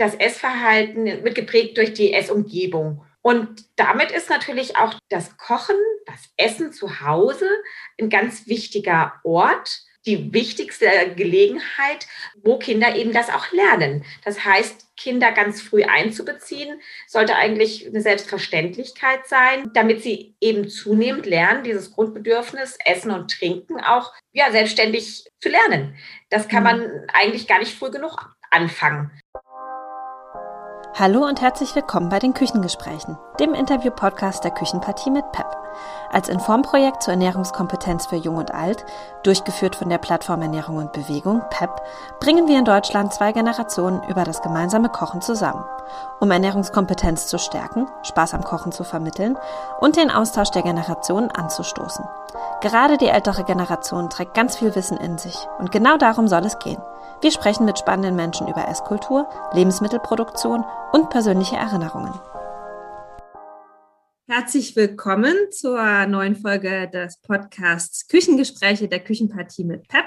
das Essverhalten wird geprägt durch die Essumgebung. Und damit ist natürlich auch das Kochen, das Essen zu Hause ein ganz wichtiger Ort, die wichtigste Gelegenheit, wo Kinder eben das auch lernen. Das heißt, Kinder ganz früh einzubeziehen, sollte eigentlich eine Selbstverständlichkeit sein, damit sie eben zunehmend lernen, dieses Grundbedürfnis Essen und Trinken auch ja, selbstständig zu lernen. Das kann mhm. man eigentlich gar nicht früh genug anfangen. Hallo und herzlich willkommen bei den Küchengesprächen, dem Interview-Podcast der Küchenpartie mit PEP. Als Informprojekt zur Ernährungskompetenz für Jung und Alt, durchgeführt von der Plattform Ernährung und Bewegung, PEP, bringen wir in Deutschland zwei Generationen über das gemeinsame Kochen zusammen, um Ernährungskompetenz zu stärken, Spaß am Kochen zu vermitteln und den Austausch der Generationen anzustoßen. Gerade die ältere Generation trägt ganz viel Wissen in sich und genau darum soll es gehen. Wir sprechen mit spannenden Menschen über Esskultur, Lebensmittelproduktion und persönliche Erinnerungen. Herzlich willkommen zur neuen Folge des Podcasts Küchengespräche der Küchenpartie mit PEP.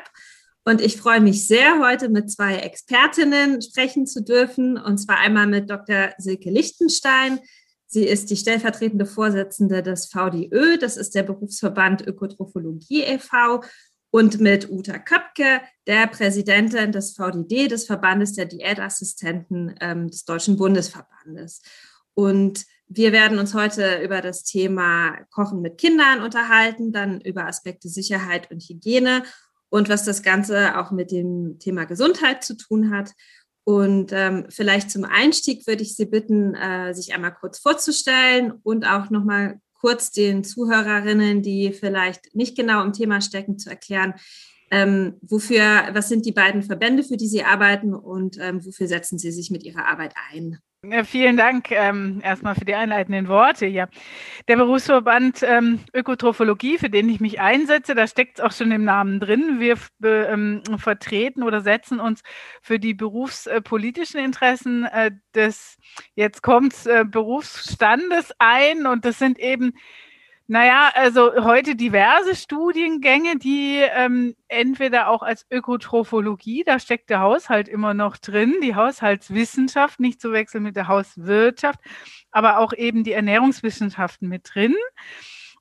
Und ich freue mich sehr, heute mit zwei Expertinnen sprechen zu dürfen. Und zwar einmal mit Dr. Silke Lichtenstein. Sie ist die stellvertretende Vorsitzende des VDÖ, das ist der Berufsverband Ökotrophologie e.V und mit Uta Köpke, der Präsidentin des VDD, des Verbandes der Diätassistenten ähm, des Deutschen Bundesverbandes. Und wir werden uns heute über das Thema Kochen mit Kindern unterhalten, dann über Aspekte Sicherheit und Hygiene und was das Ganze auch mit dem Thema Gesundheit zu tun hat. Und ähm, vielleicht zum Einstieg würde ich Sie bitten, äh, sich einmal kurz vorzustellen und auch nochmal kurz den Zuhörerinnen, die vielleicht nicht genau im Thema stecken, zu erklären, ähm, wofür, was sind die beiden Verbände, für die Sie arbeiten und ähm, wofür setzen Sie sich mit Ihrer Arbeit ein? Ja, vielen Dank ähm, erstmal für die einleitenden Worte. Ja. Der Berufsverband ähm, Ökotrophologie, für den ich mich einsetze, da steckt es auch schon im Namen drin. Wir ähm, vertreten oder setzen uns für die berufspolitischen Interessen äh, des, jetzt kommt äh, Berufsstandes ein und das sind eben naja, also heute diverse Studiengänge, die ähm, entweder auch als Ökotrophologie, da steckt der Haushalt immer noch drin, die Haushaltswissenschaft, nicht zu wechseln mit der Hauswirtschaft, aber auch eben die Ernährungswissenschaften mit drin.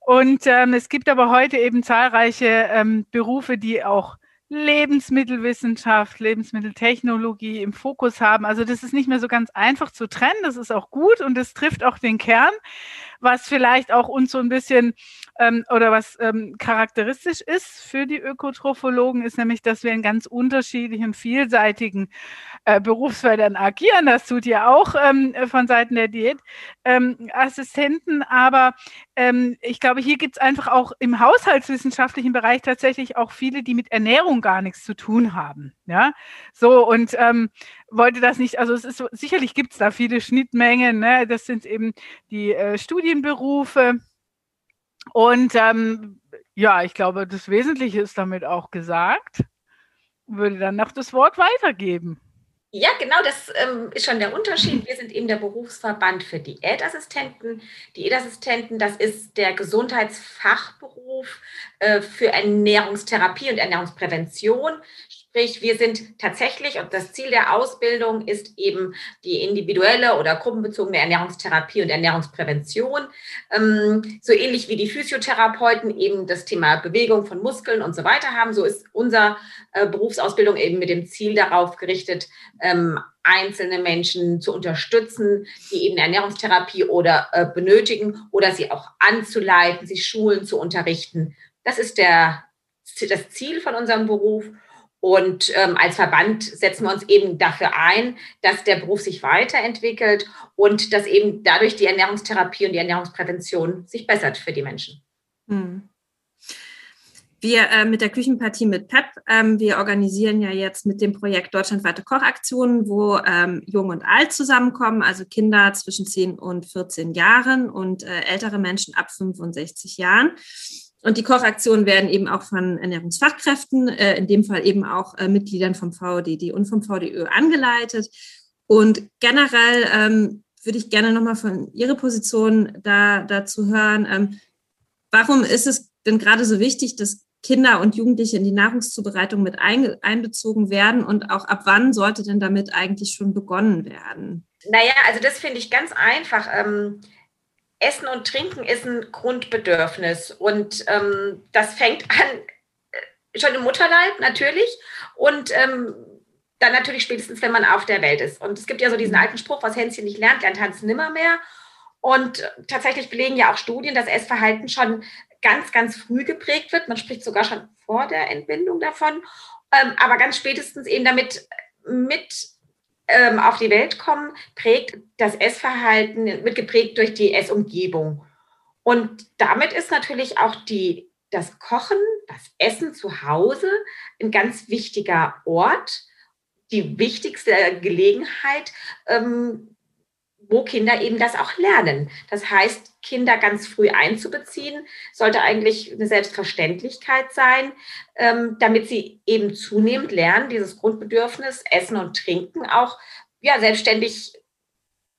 Und ähm, es gibt aber heute eben zahlreiche ähm, Berufe, die auch Lebensmittelwissenschaft, Lebensmitteltechnologie im Fokus haben. Also das ist nicht mehr so ganz einfach zu trennen. Das ist auch gut und das trifft auch den Kern was vielleicht auch uns so ein bisschen ähm, oder was ähm, charakteristisch ist für die Ökotrophologen, ist nämlich, dass wir in ganz unterschiedlichen, vielseitigen äh, Berufsfeldern agieren. Das tut ja auch ähm, von Seiten der Diätassistenten. Ähm, Aber ähm, ich glaube, hier gibt es einfach auch im haushaltswissenschaftlichen Bereich tatsächlich auch viele, die mit Ernährung gar nichts zu tun haben. Ja, so und ähm, wollte das nicht, also es ist sicherlich gibt es da viele Schnittmengen, ne? das sind eben die äh, Studienberufe. Und ähm, ja, ich glaube, das Wesentliche ist damit auch gesagt. Würde dann noch das Wort weitergeben. Ja, genau, das ähm, ist schon der Unterschied. Wir sind eben der Berufsverband für Diätassistenten. Diätassistenten, das ist der Gesundheitsfachberuf äh, für Ernährungstherapie und Ernährungsprävention. Sprich, wir sind tatsächlich, und das Ziel der Ausbildung ist eben die individuelle oder gruppenbezogene Ernährungstherapie und Ernährungsprävention. Ähm, so ähnlich wie die Physiotherapeuten eben das Thema Bewegung von Muskeln und so weiter haben, so ist unsere äh, Berufsausbildung eben mit dem Ziel darauf gerichtet, ähm, einzelne Menschen zu unterstützen, die eben Ernährungstherapie oder äh, benötigen oder sie auch anzuleiten, sie Schulen zu unterrichten. Das ist der, das Ziel von unserem Beruf. Und ähm, als Verband setzen wir uns eben dafür ein, dass der Beruf sich weiterentwickelt und dass eben dadurch die Ernährungstherapie und die Ernährungsprävention sich bessert für die Menschen. Hm. Wir äh, mit der Küchenpartie mit PEP, ähm, wir organisieren ja jetzt mit dem Projekt Deutschlandweite Kochaktionen, wo ähm, Jung und Alt zusammenkommen, also Kinder zwischen 10 und 14 Jahren und äh, ältere Menschen ab 65 Jahren. Und die Kochaktionen werden eben auch von Ernährungsfachkräften, äh, in dem Fall eben auch äh, Mitgliedern vom VDD und vom VDÖ angeleitet. Und generell ähm, würde ich gerne nochmal von Ihrer Position da, dazu hören. Ähm, warum ist es denn gerade so wichtig, dass Kinder und Jugendliche in die Nahrungszubereitung mit ein, einbezogen werden und auch ab wann sollte denn damit eigentlich schon begonnen werden? Naja, also das finde ich ganz einfach. Ähm, Essen und Trinken ist ein Grundbedürfnis und ähm, das fängt an äh, schon im Mutterleib natürlich und ähm, dann natürlich spätestens, wenn man auf der Welt ist. Und es gibt ja so diesen alten Spruch, was Hänschen nicht lernt, lernt Hans nimmer mehr. Und tatsächlich belegen ja auch Studien, dass Essverhalten schon ganz, ganz früh geprägt wird. Man spricht sogar schon vor der Entbindung davon, ähm, aber ganz spätestens eben damit mit ähm, auf die Welt kommen, prägt das Essverhalten, wird geprägt durch die Essumgebung. Und damit ist natürlich auch die, das Kochen, das Essen zu Hause ein ganz wichtiger Ort, die wichtigste Gelegenheit, ähm, wo Kinder eben das auch lernen. Das heißt, Kinder ganz früh einzubeziehen, sollte eigentlich eine Selbstverständlichkeit sein, ähm, damit sie eben zunehmend lernen, dieses Grundbedürfnis Essen und Trinken auch ja, selbstständig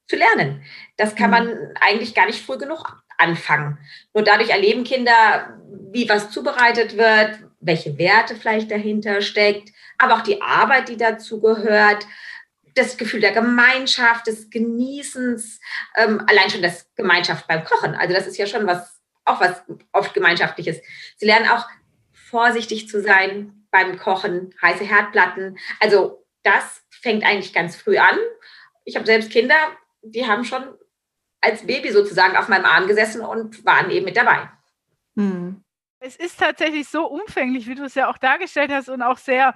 zu lernen. Das kann mhm. man eigentlich gar nicht früh genug anfangen. Nur dadurch erleben Kinder, wie was zubereitet wird, welche Werte vielleicht dahinter steckt, aber auch die Arbeit, die dazu gehört, das Gefühl der Gemeinschaft, des Genießens, ähm, allein schon das Gemeinschaft beim Kochen. Also das ist ja schon was, auch was oft Gemeinschaftliches. Sie lernen auch vorsichtig zu sein beim Kochen, heiße Herdplatten. Also das fängt eigentlich ganz früh an. Ich habe selbst Kinder, die haben schon als Baby sozusagen auf meinem Arm gesessen und waren eben mit dabei. Hm. Es ist tatsächlich so umfänglich, wie du es ja auch dargestellt hast und auch sehr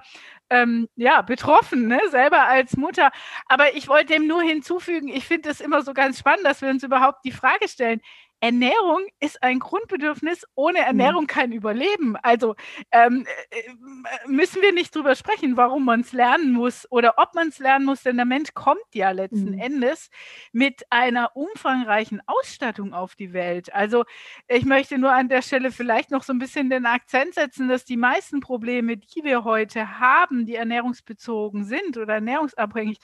ähm, ja, betroffen, ne? selber als Mutter. Aber ich wollte dem nur hinzufügen, ich finde es immer so ganz spannend, dass wir uns überhaupt die Frage stellen, Ernährung ist ein Grundbedürfnis, ohne mhm. Ernährung kein Überleben. Also ähm, äh, äh, müssen wir nicht drüber sprechen, warum man es lernen muss oder ob man es lernen muss, denn der Mensch kommt ja letzten mhm. Endes mit einer umfangreichen Ausstattung auf die Welt. Also ich möchte nur an der Stelle vielleicht noch so ein bisschen den Akzent setzen, dass die meisten Probleme, die wir heute haben, die ernährungsbezogen sind oder ernährungsabhängig,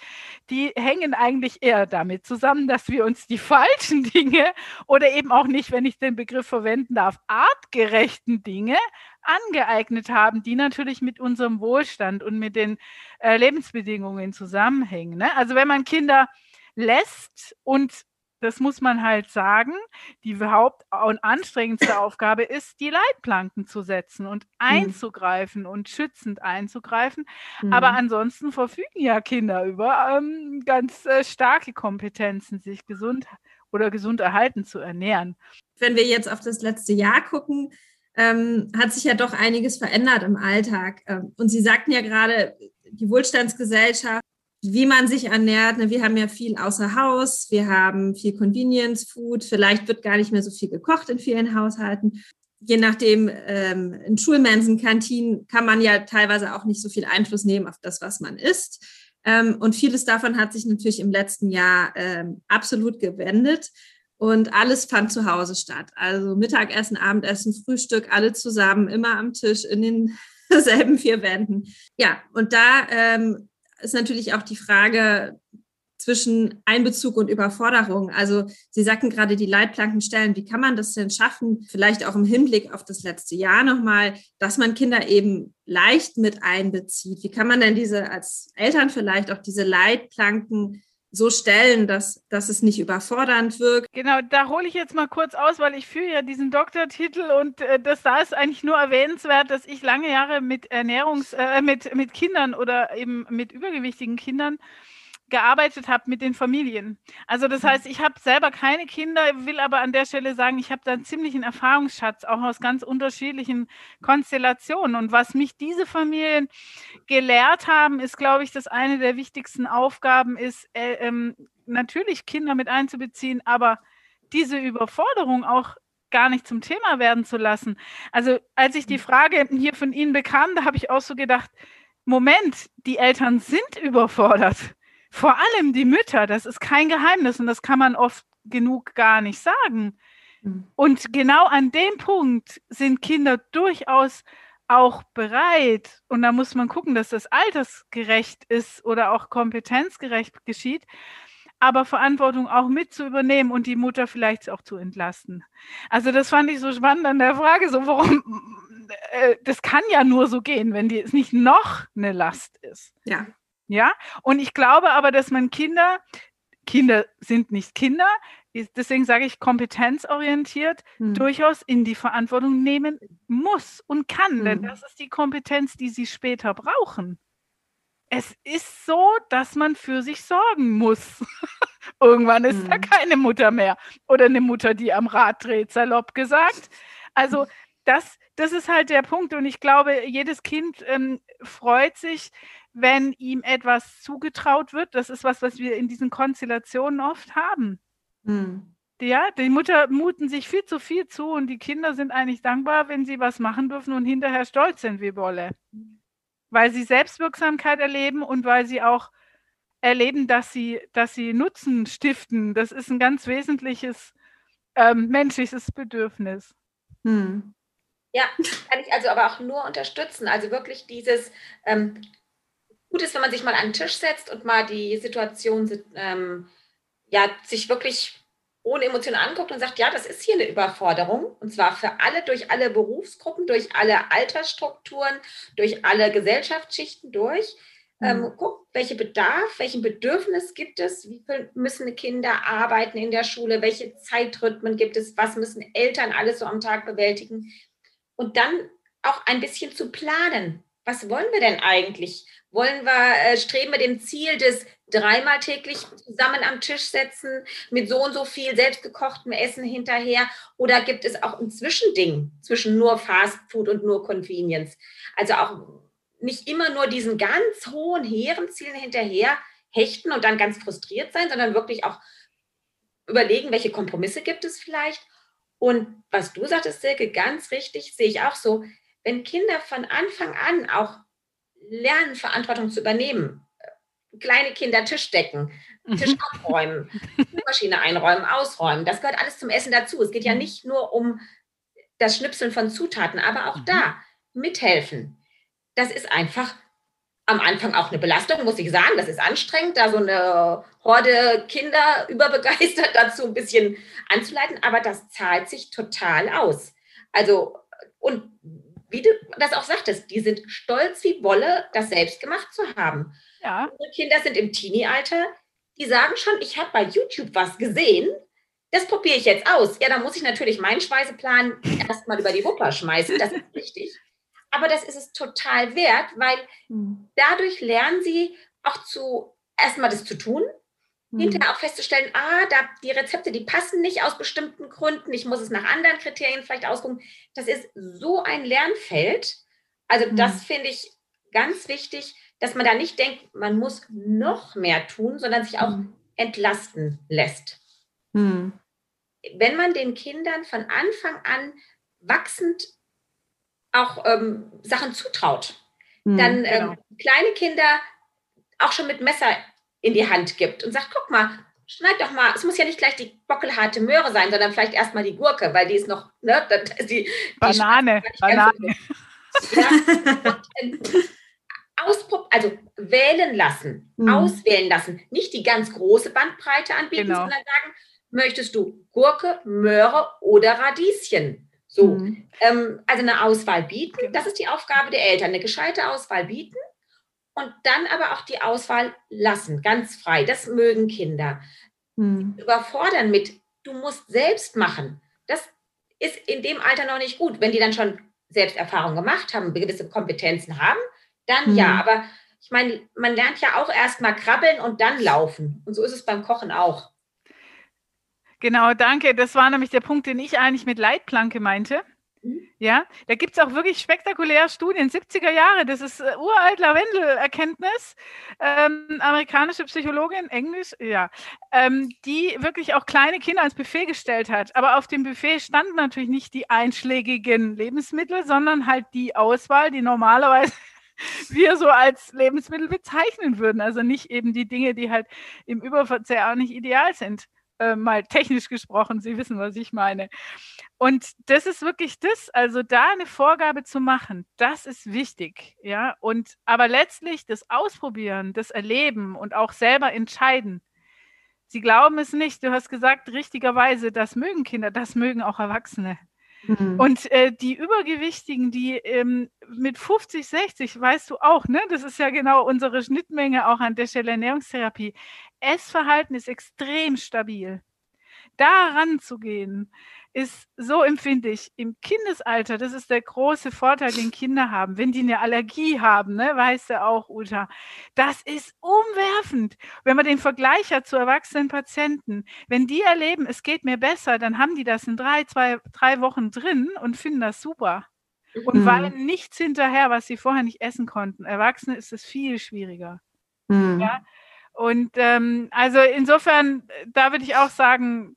die hängen eigentlich eher damit zusammen, dass wir uns die falschen Dinge oder eben eben auch nicht, wenn ich den Begriff verwenden darf, artgerechten Dinge angeeignet haben, die natürlich mit unserem Wohlstand und mit den äh, Lebensbedingungen zusammenhängen. Ne? Also wenn man Kinder lässt und das muss man halt sagen, die haupt- und anstrengendste Aufgabe ist, die Leitplanken zu setzen und mhm. einzugreifen mhm. und schützend einzugreifen. Mhm. Aber ansonsten verfügen ja Kinder über ähm, ganz äh, starke Kompetenzen, sich gesund oder gesund erhalten zu ernähren. Wenn wir jetzt auf das letzte Jahr gucken, ähm, hat sich ja doch einiges verändert im Alltag. Ähm, und Sie sagten ja gerade, die Wohlstandsgesellschaft, wie man sich ernährt. Ne? Wir haben ja viel außer Haus, wir haben viel Convenience Food, vielleicht wird gar nicht mehr so viel gekocht in vielen Haushalten. Je nachdem, ähm, in Schulmensen, Kantinen kann man ja teilweise auch nicht so viel Einfluss nehmen auf das, was man isst. Ähm, und vieles davon hat sich natürlich im letzten Jahr ähm, absolut gewendet. Und alles fand zu Hause statt. Also Mittagessen, Abendessen, Frühstück, alle zusammen, immer am Tisch in denselben vier Wänden. Ja, und da ähm, ist natürlich auch die Frage, zwischen Einbezug und Überforderung. Also Sie sagten gerade die Leitplanken stellen. Wie kann man das denn schaffen, vielleicht auch im Hinblick auf das letzte Jahr nochmal, dass man Kinder eben leicht mit einbezieht? Wie kann man denn diese als Eltern vielleicht auch diese Leitplanken so stellen, dass, dass es nicht überfordernd wirkt. Genau, da hole ich jetzt mal kurz aus, weil ich führe ja diesen Doktortitel und äh, das da ist eigentlich nur erwähnenswert, dass ich lange Jahre mit Ernährungs, äh, mit, mit Kindern oder eben mit übergewichtigen Kindern gearbeitet habe mit den Familien. Also das mhm. heißt, ich habe selber keine Kinder, will aber an der Stelle sagen, ich habe da einen ziemlichen Erfahrungsschatz, auch aus ganz unterschiedlichen Konstellationen. Und was mich diese Familien gelehrt haben, ist, glaube ich, dass eine der wichtigsten Aufgaben ist, äh, ähm, natürlich Kinder mit einzubeziehen, aber diese Überforderung auch gar nicht zum Thema werden zu lassen. Also als ich die mhm. Frage hier von Ihnen bekam, da habe ich auch so gedacht, Moment, die Eltern sind überfordert vor allem die Mütter, das ist kein Geheimnis und das kann man oft genug gar nicht sagen. Mhm. Und genau an dem Punkt sind Kinder durchaus auch bereit, und da muss man gucken, dass das altersgerecht ist oder auch kompetenzgerecht geschieht, aber Verantwortung auch mit zu übernehmen und die Mutter vielleicht auch zu entlasten. Also das fand ich so spannend an der Frage, so warum äh, das kann ja nur so gehen, wenn die, es nicht noch eine Last ist. Ja. Ja, und ich glaube aber, dass man Kinder, Kinder sind nicht Kinder, deswegen sage ich kompetenzorientiert, hm. durchaus in die Verantwortung nehmen muss und kann, hm. denn das ist die Kompetenz, die sie später brauchen. Es ist so, dass man für sich sorgen muss. Irgendwann ist hm. da keine Mutter mehr oder eine Mutter, die am Rad dreht, salopp gesagt. Also das, das ist halt der Punkt. Und ich glaube, jedes Kind ähm, freut sich, wenn ihm etwas zugetraut wird. Das ist was, was wir in diesen Konstellationen oft haben. Hm. Ja, die Mutter muten sich viel zu viel zu und die Kinder sind eigentlich dankbar, wenn sie was machen dürfen und hinterher stolz sind wie Wolle. Weil sie Selbstwirksamkeit erleben und weil sie auch erleben, dass sie, dass sie Nutzen stiften. Das ist ein ganz wesentliches ähm, menschliches Bedürfnis. Hm. Ja, kann ich also aber auch nur unterstützen. Also wirklich dieses, ähm, gut ist, wenn man sich mal an den Tisch setzt und mal die Situation ähm, ja, sich wirklich ohne Emotionen anguckt und sagt, ja, das ist hier eine Überforderung. Und zwar für alle, durch alle Berufsgruppen, durch alle Altersstrukturen, durch alle Gesellschaftsschichten durch. Mhm. Ähm, guckt, welche Bedarf, welchen Bedürfnis gibt es, wie viel müssen Kinder arbeiten in der Schule, welche Zeitrhythmen gibt es, was müssen Eltern alles so am Tag bewältigen. Und dann auch ein bisschen zu planen. Was wollen wir denn eigentlich? Wollen wir, äh, streben wir dem Ziel des dreimal täglich zusammen am Tisch setzen mit so und so viel selbstgekochtem Essen hinterher? Oder gibt es auch ein Zwischending zwischen nur Fast Food und nur Convenience? Also auch nicht immer nur diesen ganz hohen, hehren Zielen hinterher hechten und dann ganz frustriert sein, sondern wirklich auch überlegen, welche Kompromisse gibt es vielleicht. Und was du sagtest, Silke, ganz richtig, sehe ich auch so, wenn Kinder von Anfang an auch lernen, Verantwortung zu übernehmen. Kleine Kinder Tisch decken, Tisch mhm. abräumen, Maschine einräumen, ausräumen. Das gehört alles zum Essen dazu. Es geht ja mhm. nicht nur um das Schnipseln von Zutaten, aber auch mhm. da mithelfen. Das ist einfach am Anfang auch eine Belastung, muss ich sagen. Das ist anstrengend, da so eine Horde Kinder überbegeistert dazu ein bisschen anzuleiten, aber das zahlt sich total aus. Also, und wie du das auch sagtest, die sind stolz wie Wolle, das selbst gemacht zu haben. Ja. Unsere Kinder sind im Teenie-Alter, die sagen schon, ich habe bei YouTube was gesehen, das probiere ich jetzt aus. Ja, da muss ich natürlich meinen Speiseplan erstmal über die Wupper schmeißen, das ist richtig. Aber das ist es total wert, weil hm. dadurch lernen sie auch zu erstmal das zu tun. Hinterher auch festzustellen, ah, da die Rezepte, die passen nicht aus bestimmten Gründen, ich muss es nach anderen Kriterien vielleicht ausgucken. Das ist so ein Lernfeld. Also mhm. das finde ich ganz wichtig, dass man da nicht denkt, man muss noch mehr tun, sondern sich auch mhm. entlasten lässt. Mhm. Wenn man den Kindern von Anfang an wachsend auch ähm, Sachen zutraut, mhm, dann ähm, genau. kleine Kinder auch schon mit Messer in die Hand gibt und sagt, guck mal, schneid doch mal, es muss ja nicht gleich die bockelharte Möhre sein, sondern vielleicht erstmal die Gurke, weil die ist noch, ne, die, die Banane, Banane. Ja, ähm, also wählen lassen, mhm. auswählen lassen, nicht die ganz große Bandbreite anbieten, genau. sondern sagen, möchtest du Gurke, Möhre oder Radieschen? So, mhm. ähm, also eine Auswahl bieten, genau. das ist die Aufgabe der Eltern, eine gescheite Auswahl bieten und dann aber auch die Auswahl lassen, ganz frei. Das mögen Kinder. Hm. Überfordern mit, du musst selbst machen. Das ist in dem Alter noch nicht gut. Wenn die dann schon Selbsterfahrung gemacht haben, gewisse Kompetenzen haben, dann hm. ja. Aber ich meine, man lernt ja auch erst mal krabbeln und dann laufen. Und so ist es beim Kochen auch. Genau, danke. Das war nämlich der Punkt, den ich eigentlich mit Leitplanke meinte. Ja, da gibt es auch wirklich spektakuläre Studien, 70er Jahre, das ist äh, uralt Lavendel-Erkenntnis, ähm, amerikanische Psychologin, Englisch, ja, ähm, die wirklich auch kleine Kinder ans Buffet gestellt hat. Aber auf dem Buffet standen natürlich nicht die einschlägigen Lebensmittel, sondern halt die Auswahl, die normalerweise wir so als Lebensmittel bezeichnen würden. Also nicht eben die Dinge, die halt im Überverzehr auch nicht ideal sind. Äh, mal technisch gesprochen, Sie wissen, was ich meine. Und das ist wirklich das, also da eine Vorgabe zu machen, das ist wichtig, ja. Und aber letztlich das Ausprobieren, das Erleben und auch selber entscheiden. Sie glauben es nicht, du hast gesagt, richtigerweise, das mögen Kinder, das mögen auch Erwachsene. Mhm. Und äh, die Übergewichtigen, die ähm, mit 50, 60, weißt du auch, ne? Das ist ja genau unsere Schnittmenge auch an der Stelle Ernährungstherapie. Essverhalten ist extrem stabil. Da ranzugehen, ist so empfindlich im Kindesalter. Das ist der große Vorteil, den Kinder haben. Wenn die eine Allergie haben, ne, weißt du auch, Uta, das ist umwerfend. Wenn man den Vergleich hat zu erwachsenen Patienten, wenn die erleben, es geht mir besser, dann haben die das in drei, zwei, drei Wochen drin und finden das super. Und mhm. weinen nichts hinterher, was sie vorher nicht essen konnten. Erwachsene ist es viel schwieriger. Mhm. Ja? Und ähm, also insofern, da würde ich auch sagen,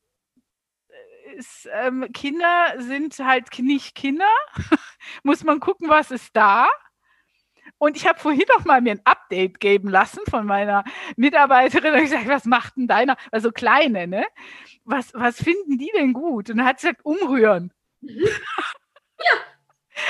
ist, ähm, Kinder sind halt nicht Kinder. Muss man gucken, was ist da. Und ich habe vorhin noch mal mir ein Update geben lassen von meiner Mitarbeiterin. Und ich gesagt, was macht denn deiner? Also kleine, ne? Was, was finden die denn gut? Und dann hat sie gesagt, umrühren. Mhm. Ja.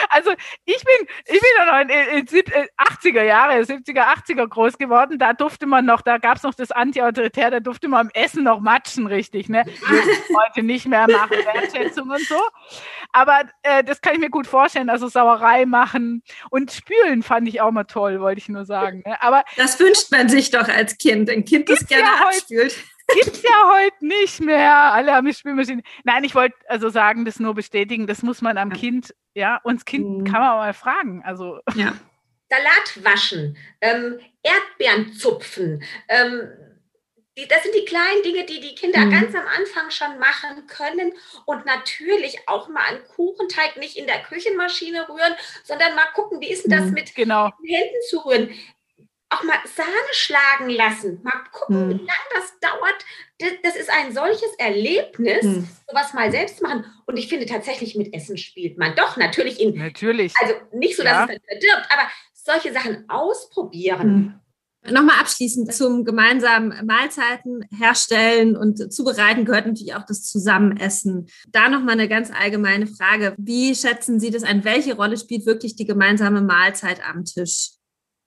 Also ich bin, ich bin noch in, in, in 80er Jahre, 70er, 80er groß geworden. Da durfte man noch, da gab es noch das Anti-Autoritär, da durfte man am Essen noch matschen, richtig. Ne? Heute nicht mehr machen, Wertschätzung und so. Aber äh, das kann ich mir gut vorstellen, also Sauerei machen und spülen fand ich auch mal toll, wollte ich nur sagen. Ne? Aber das wünscht man sich doch als Kind, ein Kind, das gerne ja abspült. Gibt es ja heute nicht mehr. Alle haben Spülmaschine. Nein, ich wollte also sagen, das nur bestätigen. Das muss man am ja. Kind, ja, uns Kind mhm. kann man auch mal fragen. Also. Ja. Salat waschen, ähm, Erdbeeren zupfen. Ähm, die, das sind die kleinen Dinge, die die Kinder mhm. ganz am Anfang schon machen können. Und natürlich auch mal einen Kuchenteig nicht in der Küchenmaschine rühren, sondern mal gucken, wie ist denn das mhm, mit genau. den Händen zu rühren auch mal Sahne schlagen lassen. Mal gucken, hm. wie lange das dauert. Das, das, ist ein solches Erlebnis, hm. sowas mal selbst machen. Und ich finde tatsächlich, mit Essen spielt man doch natürlich in. Natürlich. Also nicht so, dass ja. es dann verdirbt, aber solche Sachen ausprobieren. Hm. Nochmal abschließend zum gemeinsamen Mahlzeiten herstellen und zubereiten gehört natürlich auch das Zusammenessen. Da nochmal eine ganz allgemeine Frage. Wie schätzen Sie das ein? Welche Rolle spielt wirklich die gemeinsame Mahlzeit am Tisch?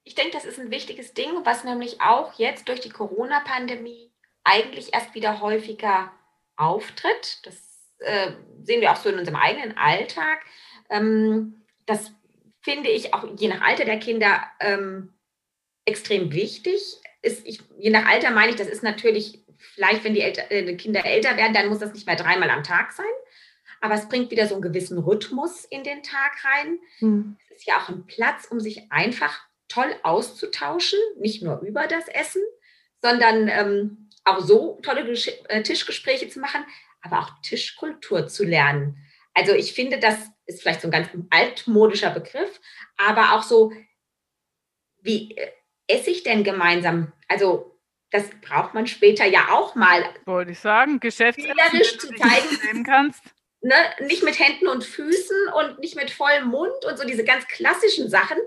Ich denke, das ist ein wichtiges Ding, was nämlich auch jetzt durch die Corona-Pandemie eigentlich erst wieder häufiger auftritt. Das äh, sehen wir auch so in unserem eigenen Alltag. Ähm, das finde ich auch je nach Alter der Kinder ähm, extrem wichtig. Ist, ich, je nach Alter meine ich, das ist natürlich vielleicht, wenn die, Elter, äh, die Kinder älter werden, dann muss das nicht mehr dreimal am Tag sein. Aber es bringt wieder so einen gewissen Rhythmus in den Tag rein. Hm. Es ist ja auch ein Platz, um sich einfach toll auszutauschen, nicht nur über das Essen, sondern ähm, auch so tolle Gesch äh, Tischgespräche zu machen, aber auch Tischkultur zu lernen. Also ich finde, das ist vielleicht so ein ganz altmodischer Begriff, aber auch so, wie äh, esse ich denn gemeinsam? Also das braucht man später ja auch mal. Wollte ich sagen, Geschäftsessen, zu zeigen, kannst ne, nicht mit Händen und Füßen und nicht mit vollem Mund und so diese ganz klassischen Sachen.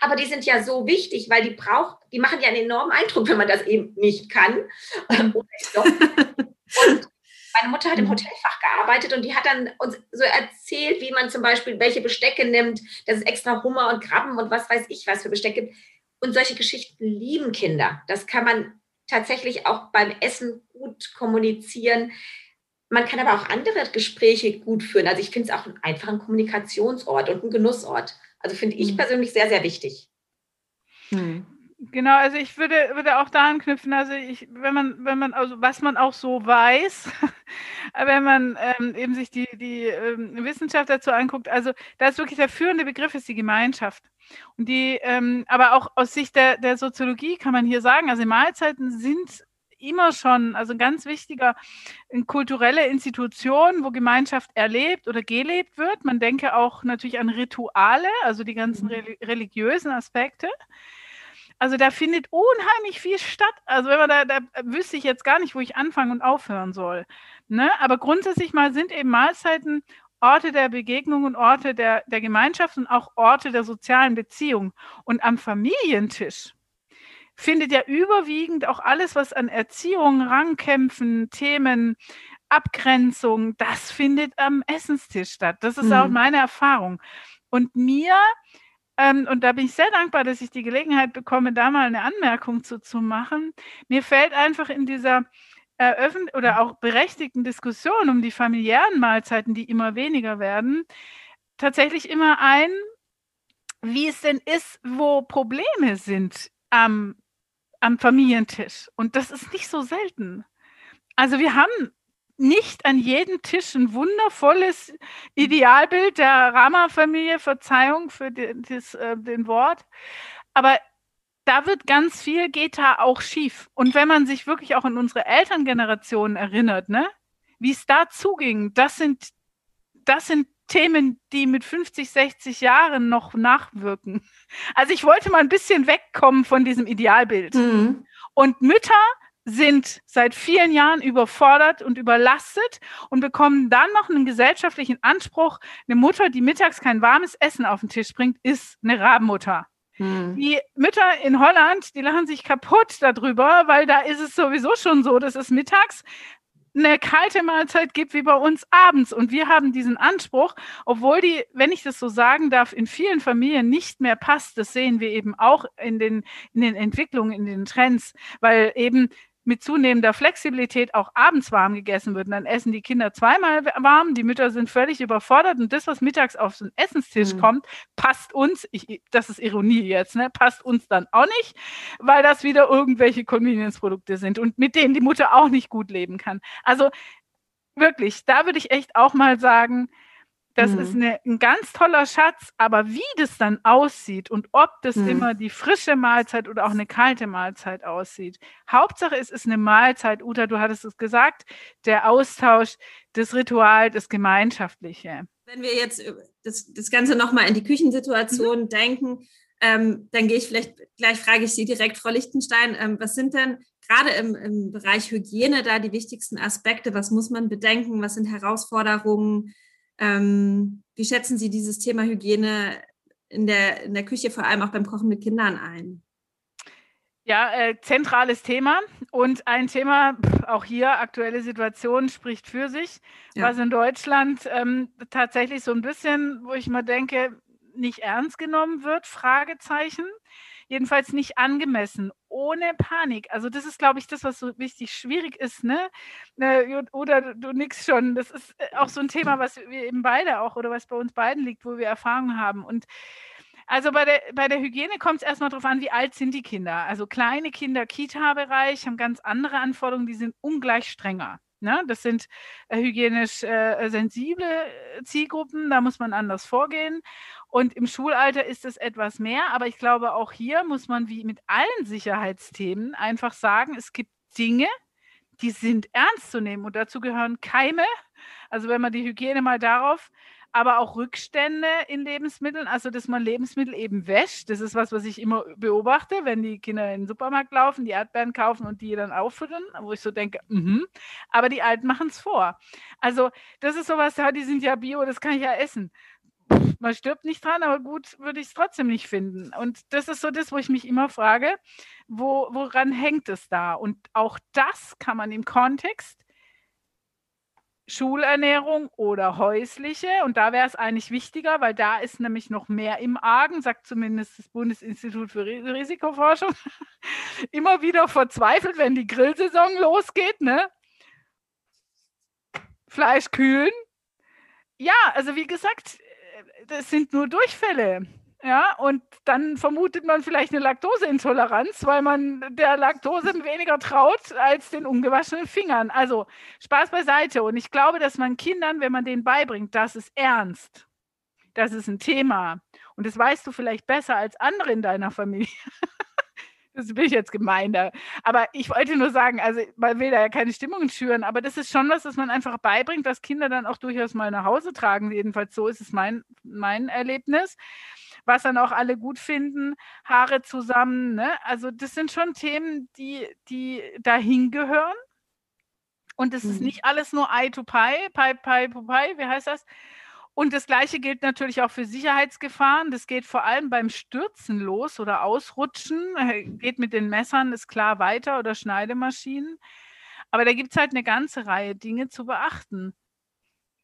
Aber die sind ja so wichtig, weil die braucht, die machen ja einen enormen Eindruck, wenn man das eben nicht kann. und meine Mutter hat im Hotelfach gearbeitet und die hat dann uns so erzählt, wie man zum Beispiel welche Bestecke nimmt, dass es extra Hummer und Krabben und was weiß ich was für Bestecke gibt. Und solche Geschichten lieben Kinder. Das kann man tatsächlich auch beim Essen gut kommunizieren. Man kann aber auch andere Gespräche gut führen. Also ich finde es auch einfach ein Kommunikationsort und ein Genussort. Also finde ich hm. persönlich sehr, sehr wichtig. Hm. Genau, also ich würde, würde auch da anknüpfen, also ich, wenn man, wenn man, also was man auch so weiß, wenn man ähm, eben sich die, die ähm, Wissenschaft dazu anguckt, also da ist wirklich der führende Begriff ist die Gemeinschaft. Und die, ähm, aber auch aus Sicht der, der Soziologie kann man hier sagen, also Mahlzeiten sind immer schon, also ganz wichtiger, eine kulturelle Institution, wo Gemeinschaft erlebt oder gelebt wird. Man denke auch natürlich an Rituale, also die ganzen mhm. religiösen Aspekte. Also da findet unheimlich viel statt. Also wenn man da, da wüsste ich jetzt gar nicht, wo ich anfangen und aufhören soll. Ne? Aber grundsätzlich mal sind eben Mahlzeiten Orte der Begegnung und Orte der, der Gemeinschaft und auch Orte der sozialen Beziehung. Und am Familientisch, findet ja überwiegend auch alles, was an Erziehung, Rangkämpfen, Themen, Abgrenzung, das findet am Essenstisch statt. Das ist mhm. auch meine Erfahrung. Und mir, ähm, und da bin ich sehr dankbar, dass ich die Gelegenheit bekomme, da mal eine Anmerkung zu, zu machen. Mir fällt einfach in dieser eröffnet oder auch berechtigten Diskussionen um die familiären Mahlzeiten, die immer weniger werden, tatsächlich immer ein, wie es denn ist, wo Probleme sind am, am Familientisch. Und das ist nicht so selten. Also wir haben nicht an jedem Tisch ein wundervolles Idealbild der Rama-Familie, Verzeihung für den, das, äh, den Wort. Aber da wird ganz viel, geht da auch schief. Und wenn man sich wirklich auch an unsere Elterngeneration erinnert, ne, wie es da zuging, das sind, das sind Themen, die mit 50, 60 Jahren noch nachwirken. Also ich wollte mal ein bisschen wegkommen von diesem Idealbild. Mhm. Und Mütter sind seit vielen Jahren überfordert und überlastet und bekommen dann noch einen gesellschaftlichen Anspruch. Eine Mutter, die mittags kein warmes Essen auf den Tisch bringt, ist eine Rabenmutter. Hm. Die Mütter in Holland, die lachen sich kaputt darüber, weil da ist es sowieso schon so, dass es mittags eine kalte Mahlzeit gibt wie bei uns abends. Und wir haben diesen Anspruch, obwohl die, wenn ich das so sagen darf, in vielen Familien nicht mehr passt. Das sehen wir eben auch in den, in den Entwicklungen, in den Trends, weil eben mit zunehmender Flexibilität auch abends warm gegessen wird. Und dann essen die Kinder zweimal warm, die Mütter sind völlig überfordert und das, was mittags auf den Essenstisch mhm. kommt, passt uns, ich, das ist Ironie jetzt, ne, passt uns dann auch nicht, weil das wieder irgendwelche Convenience-Produkte sind und mit denen die Mutter auch nicht gut leben kann. Also wirklich, da würde ich echt auch mal sagen, das mhm. ist eine, ein ganz toller Schatz, aber wie das dann aussieht und ob das mhm. immer die frische Mahlzeit oder auch eine kalte Mahlzeit aussieht. Hauptsache es ist eine Mahlzeit, Uta, du hattest es gesagt, der Austausch, das Ritual, das Gemeinschaftliche. Wenn wir jetzt das, das Ganze nochmal in die Küchensituation mhm. denken, ähm, dann gehe ich vielleicht, gleich frage ich Sie direkt, Frau Lichtenstein, ähm, was sind denn gerade im, im Bereich Hygiene da die wichtigsten Aspekte? Was muss man bedenken? Was sind Herausforderungen? Ähm, wie schätzen Sie dieses Thema Hygiene in der, in der Küche, vor allem auch beim Kochen mit Kindern ein? Ja, äh, zentrales Thema und ein Thema, auch hier aktuelle Situation spricht für sich, ja. was in Deutschland ähm, tatsächlich so ein bisschen, wo ich mal denke, nicht ernst genommen wird, Fragezeichen jedenfalls nicht angemessen, ohne Panik. Also das ist, glaube ich, das, was so wichtig schwierig ist, ne? Äh, oder du nix schon. Das ist äh, auch so ein Thema, was wir eben beide auch oder was bei uns beiden liegt, wo wir Erfahrung haben. Und also bei der, bei der Hygiene kommt es erstmal darauf an, wie alt sind die Kinder. Also kleine Kinder, Kita-Bereich, haben ganz andere Anforderungen, die sind ungleich strenger. Ne? Das sind äh, hygienisch äh, sensible äh, Zielgruppen, da muss man anders vorgehen. Und im Schulalter ist es etwas mehr, aber ich glaube, auch hier muss man wie mit allen Sicherheitsthemen einfach sagen, es gibt Dinge, die sind ernst zu nehmen und dazu gehören Keime. Also wenn man die Hygiene mal darauf aber auch Rückstände in Lebensmitteln, also dass man Lebensmittel eben wäscht. Das ist was, was ich immer beobachte, wenn die Kinder in den Supermarkt laufen, die Erdbeeren kaufen und die dann auffüttern, wo ich so denke, mm aber die Alten machen es vor. Also das ist sowas, ja, die sind ja bio, das kann ich ja essen. Man stirbt nicht dran, aber gut würde ich es trotzdem nicht finden. Und das ist so das, wo ich mich immer frage, wo, woran hängt es da? Und auch das kann man im Kontext Schulernährung oder häusliche. Und da wäre es eigentlich wichtiger, weil da ist nämlich noch mehr im Argen, sagt zumindest das Bundesinstitut für Risikoforschung. Immer wieder verzweifelt, wenn die Grillsaison losgeht, ne? Fleisch kühlen. Ja, also wie gesagt, äh, das sind nur Durchfälle. Ja, und dann vermutet man vielleicht eine Laktoseintoleranz, weil man der Laktose weniger traut als den ungewaschenen Fingern. Also Spaß beiseite. Und ich glaube, dass man Kindern, wenn man denen beibringt, das ist ernst, das ist ein Thema. Und das weißt du vielleicht besser als andere in deiner Familie. das bin ich jetzt gemeiner. Aber ich wollte nur sagen, also man will da ja keine Stimmungen schüren, aber das ist schon was, das man einfach beibringt, was Kinder dann auch durchaus mal nach Hause tragen. Jedenfalls so ist es mein, mein Erlebnis was dann auch alle gut finden, Haare zusammen. Ne? Also das sind schon Themen, die, die dahin gehören. Und es mhm. ist nicht alles nur Eye to Pie, Pie, Pie, Pie, wie heißt das? Und das Gleiche gilt natürlich auch für Sicherheitsgefahren. Das geht vor allem beim Stürzen los oder Ausrutschen. Geht mit den Messern, ist klar weiter oder Schneidemaschinen. Aber da gibt es halt eine ganze Reihe Dinge zu beachten.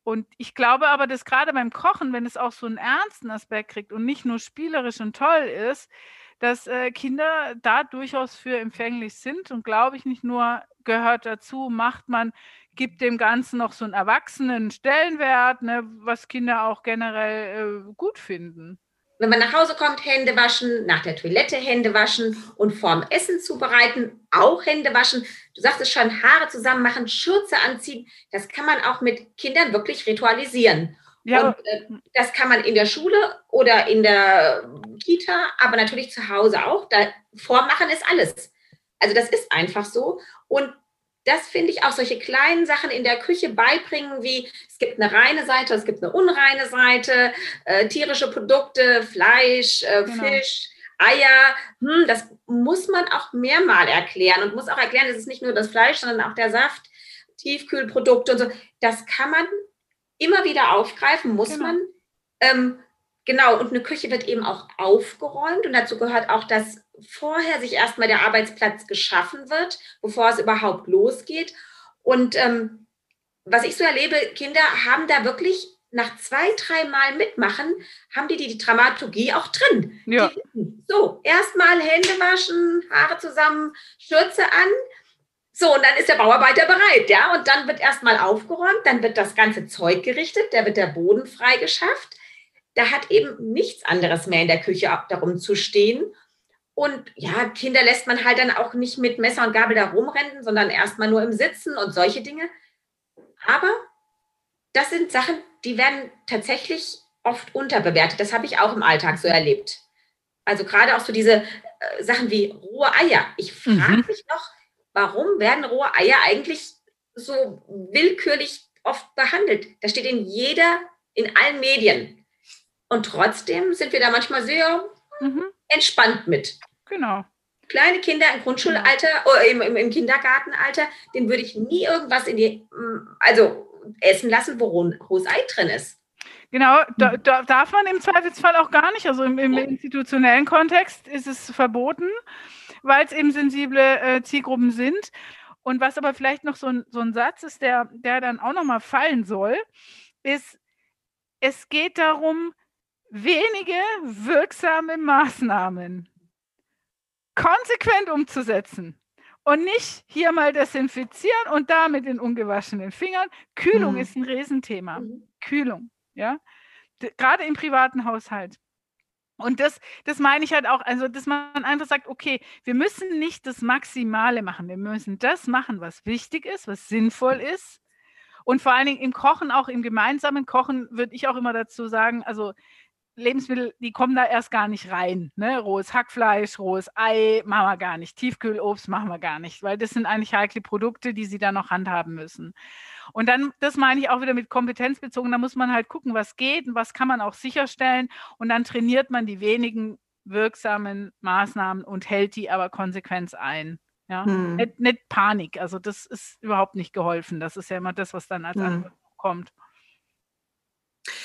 Und ich glaube aber, dass gerade beim Kochen, wenn es auch so einen ernsten Aspekt kriegt und nicht nur spielerisch und toll ist, dass äh, Kinder da durchaus für empfänglich sind und glaube ich nicht nur gehört dazu, macht man, gibt dem Ganzen noch so einen erwachsenen Stellenwert, ne, was Kinder auch generell äh, gut finden. Wenn man nach Hause kommt, Hände waschen, nach der Toilette Hände waschen und vorm Essen zubereiten, auch Hände waschen. Du sagst es schon, Haare zusammen machen, Schürze anziehen. Das kann man auch mit Kindern wirklich ritualisieren. Ja. Und äh, das kann man in der Schule oder in der Kita, aber natürlich zu Hause auch. Da vormachen ist alles. Also das ist einfach so. Und das finde ich auch solche kleinen Sachen in der Küche beibringen, wie es gibt eine reine Seite, es gibt eine unreine Seite, äh, tierische Produkte, Fleisch, äh, genau. Fisch, Eier. Hm, das muss man auch mehrmal erklären und muss auch erklären, es ist nicht nur das Fleisch, sondern auch der Saft, Tiefkühlprodukte und so. Das kann man immer wieder aufgreifen, muss genau. man. Ähm, genau, und eine Küche wird eben auch aufgeräumt und dazu gehört auch, dass vorher sich erstmal der Arbeitsplatz geschaffen wird, bevor es überhaupt losgeht. Und ähm, was ich so erlebe, Kinder haben da wirklich nach zwei, drei Mal mitmachen, haben die die Dramaturgie auch drin. Ja. so, erstmal Hände waschen, Haare zusammen, Schürze an, so, und dann ist der Bauarbeiter bereit, ja. Und dann wird erstmal aufgeräumt, dann wird das ganze Zeug gerichtet, da wird der Boden freigeschafft. Da hat eben nichts anderes mehr in der Küche darum zu stehen. Und ja, Kinder lässt man halt dann auch nicht mit Messer und Gabel da rumrennen, sondern erstmal nur im Sitzen und solche Dinge. Aber das sind Sachen, die werden tatsächlich oft unterbewertet. Das habe ich auch im Alltag so erlebt. Also gerade auch so diese äh, Sachen wie rohe Eier. Ich frage mhm. mich noch, warum werden rohe Eier eigentlich so willkürlich oft behandelt? Das steht in jeder, in allen Medien. Und trotzdem sind wir da manchmal sehr mhm. entspannt mit. Genau. Kleine Kinder im Grundschulalter oder im, im, im Kindergartenalter, den würde ich nie irgendwas in die, also essen lassen, wo rohes Ei drin ist. Genau, da, da, darf man im Zweifelsfall auch gar nicht. Also im, im institutionellen Kontext ist es verboten weil es eben sensible äh, Zielgruppen sind. Und was aber vielleicht noch so ein, so ein Satz ist, der, der dann auch nochmal fallen soll, ist, es geht darum, wenige wirksame Maßnahmen konsequent umzusetzen und nicht hier mal desinfizieren und da mit den ungewaschenen Fingern. Kühlung mhm. ist ein Riesenthema. Mhm. Kühlung, ja. Gerade im privaten Haushalt. Und das, das meine ich halt auch, also dass man einfach sagt, okay, wir müssen nicht das Maximale machen, wir müssen das machen, was wichtig ist, was sinnvoll ist. Und vor allen Dingen im Kochen, auch im gemeinsamen Kochen, würde ich auch immer dazu sagen, also Lebensmittel, die kommen da erst gar nicht rein. Ne? Rohes Hackfleisch, rohes Ei machen wir gar nicht. Tiefkühlobst machen wir gar nicht, weil das sind eigentlich heikle Produkte, die sie da noch handhaben müssen. Und dann, das meine ich auch wieder mit kompetenzbezogen, da muss man halt gucken, was geht und was kann man auch sicherstellen. Und dann trainiert man die wenigen wirksamen Maßnahmen und hält die aber konsequent ein. Ja, hm. nicht, nicht, Panik. Also das ist überhaupt nicht geholfen. Das ist ja immer das, was dann als hm. Antwort kommt.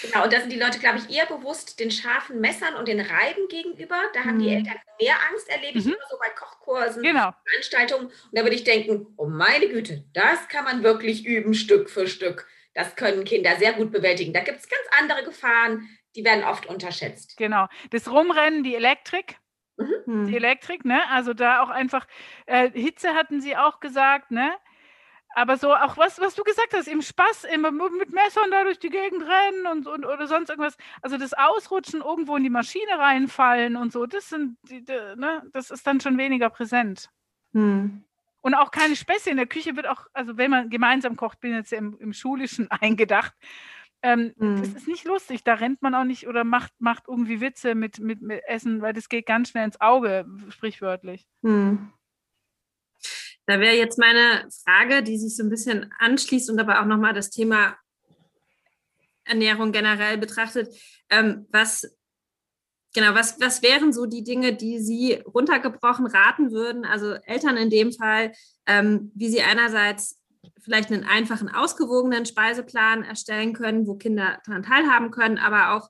Genau, und da sind die Leute, glaube ich, eher bewusst den scharfen Messern und den Reiben gegenüber. Da haben die mhm. Eltern mehr Angst, erlebe ich mhm. immer so bei Kochkursen, genau. Veranstaltungen. Und da würde ich denken, oh meine Güte, das kann man wirklich üben, Stück für Stück. Das können Kinder sehr gut bewältigen. Da gibt es ganz andere Gefahren, die werden oft unterschätzt. Genau. Das Rumrennen, die Elektrik, mhm. die Elektrik, ne? Also da auch einfach, äh, Hitze hatten sie auch gesagt, ne? Aber so auch was, was du gesagt hast, im Spaß, immer mit Messern da durch die Gegend rennen und, und oder sonst irgendwas. Also das Ausrutschen, irgendwo in die Maschine reinfallen und so, das sind, die, die, ne, das ist dann schon weniger präsent. Hm. Und auch keine Späße in der Küche wird auch, also wenn man gemeinsam kocht, bin jetzt im, im Schulischen eingedacht. Ähm, hm. Das ist nicht lustig, da rennt man auch nicht oder macht, macht irgendwie Witze mit, mit, mit Essen, weil das geht ganz schnell ins Auge, sprichwörtlich. Hm. Da wäre jetzt meine Frage, die sich so ein bisschen anschließt und aber auch nochmal das Thema Ernährung generell betrachtet. Ähm, was, genau, was, was wären so die Dinge, die Sie runtergebrochen raten würden, also Eltern in dem Fall, ähm, wie sie einerseits vielleicht einen einfachen, ausgewogenen Speiseplan erstellen können, wo Kinder daran teilhaben können, aber auch